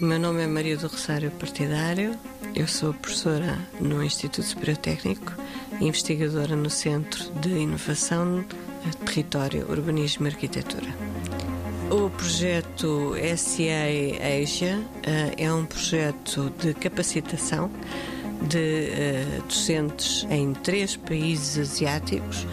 O meu nome é Maria do Rosário Partidário, eu sou professora no Instituto Superior Técnico e investigadora no Centro de Inovação, Território, Urbanismo e Arquitetura. O projeto SEA Asia uh, é um projeto de capacitação de uh, docentes em três países asiáticos,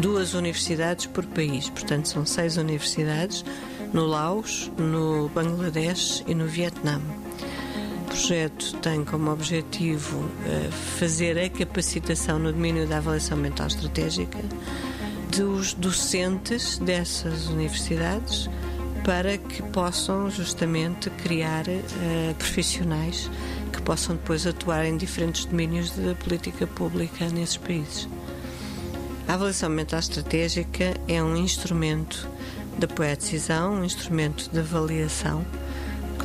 duas universidades por país, portanto são seis universidades no Laos, no Bangladesh e no Vietnã. O projeto tem como objetivo uh, fazer a capacitação no domínio da avaliação mental estratégica dos docentes dessas universidades para que possam justamente criar uh, profissionais que possam depois atuar em diferentes domínios da política pública nesses países. A avaliação mental estratégica é um instrumento de apoio à decisão, um instrumento de avaliação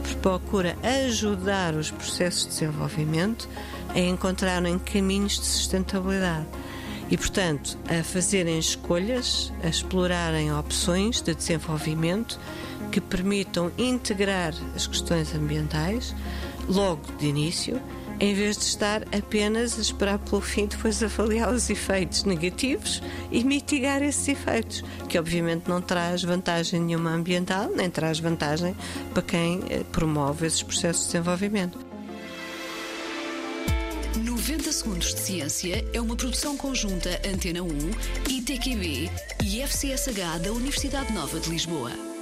que procura ajudar os processos de desenvolvimento a encontrarem caminhos de sustentabilidade e, portanto, a fazerem escolhas, a explorarem opções de desenvolvimento que permitam integrar as questões ambientais logo de início em vez de estar apenas a esperar pelo fim, depois avaliar os efeitos negativos e mitigar esses efeitos, que obviamente não traz vantagem nenhuma ambiental, nem traz vantagem para quem eh, promove esses processos de desenvolvimento. 90 Segundos de Ciência é uma produção conjunta Antena 1, ITQB e FCSH da Universidade Nova de Lisboa.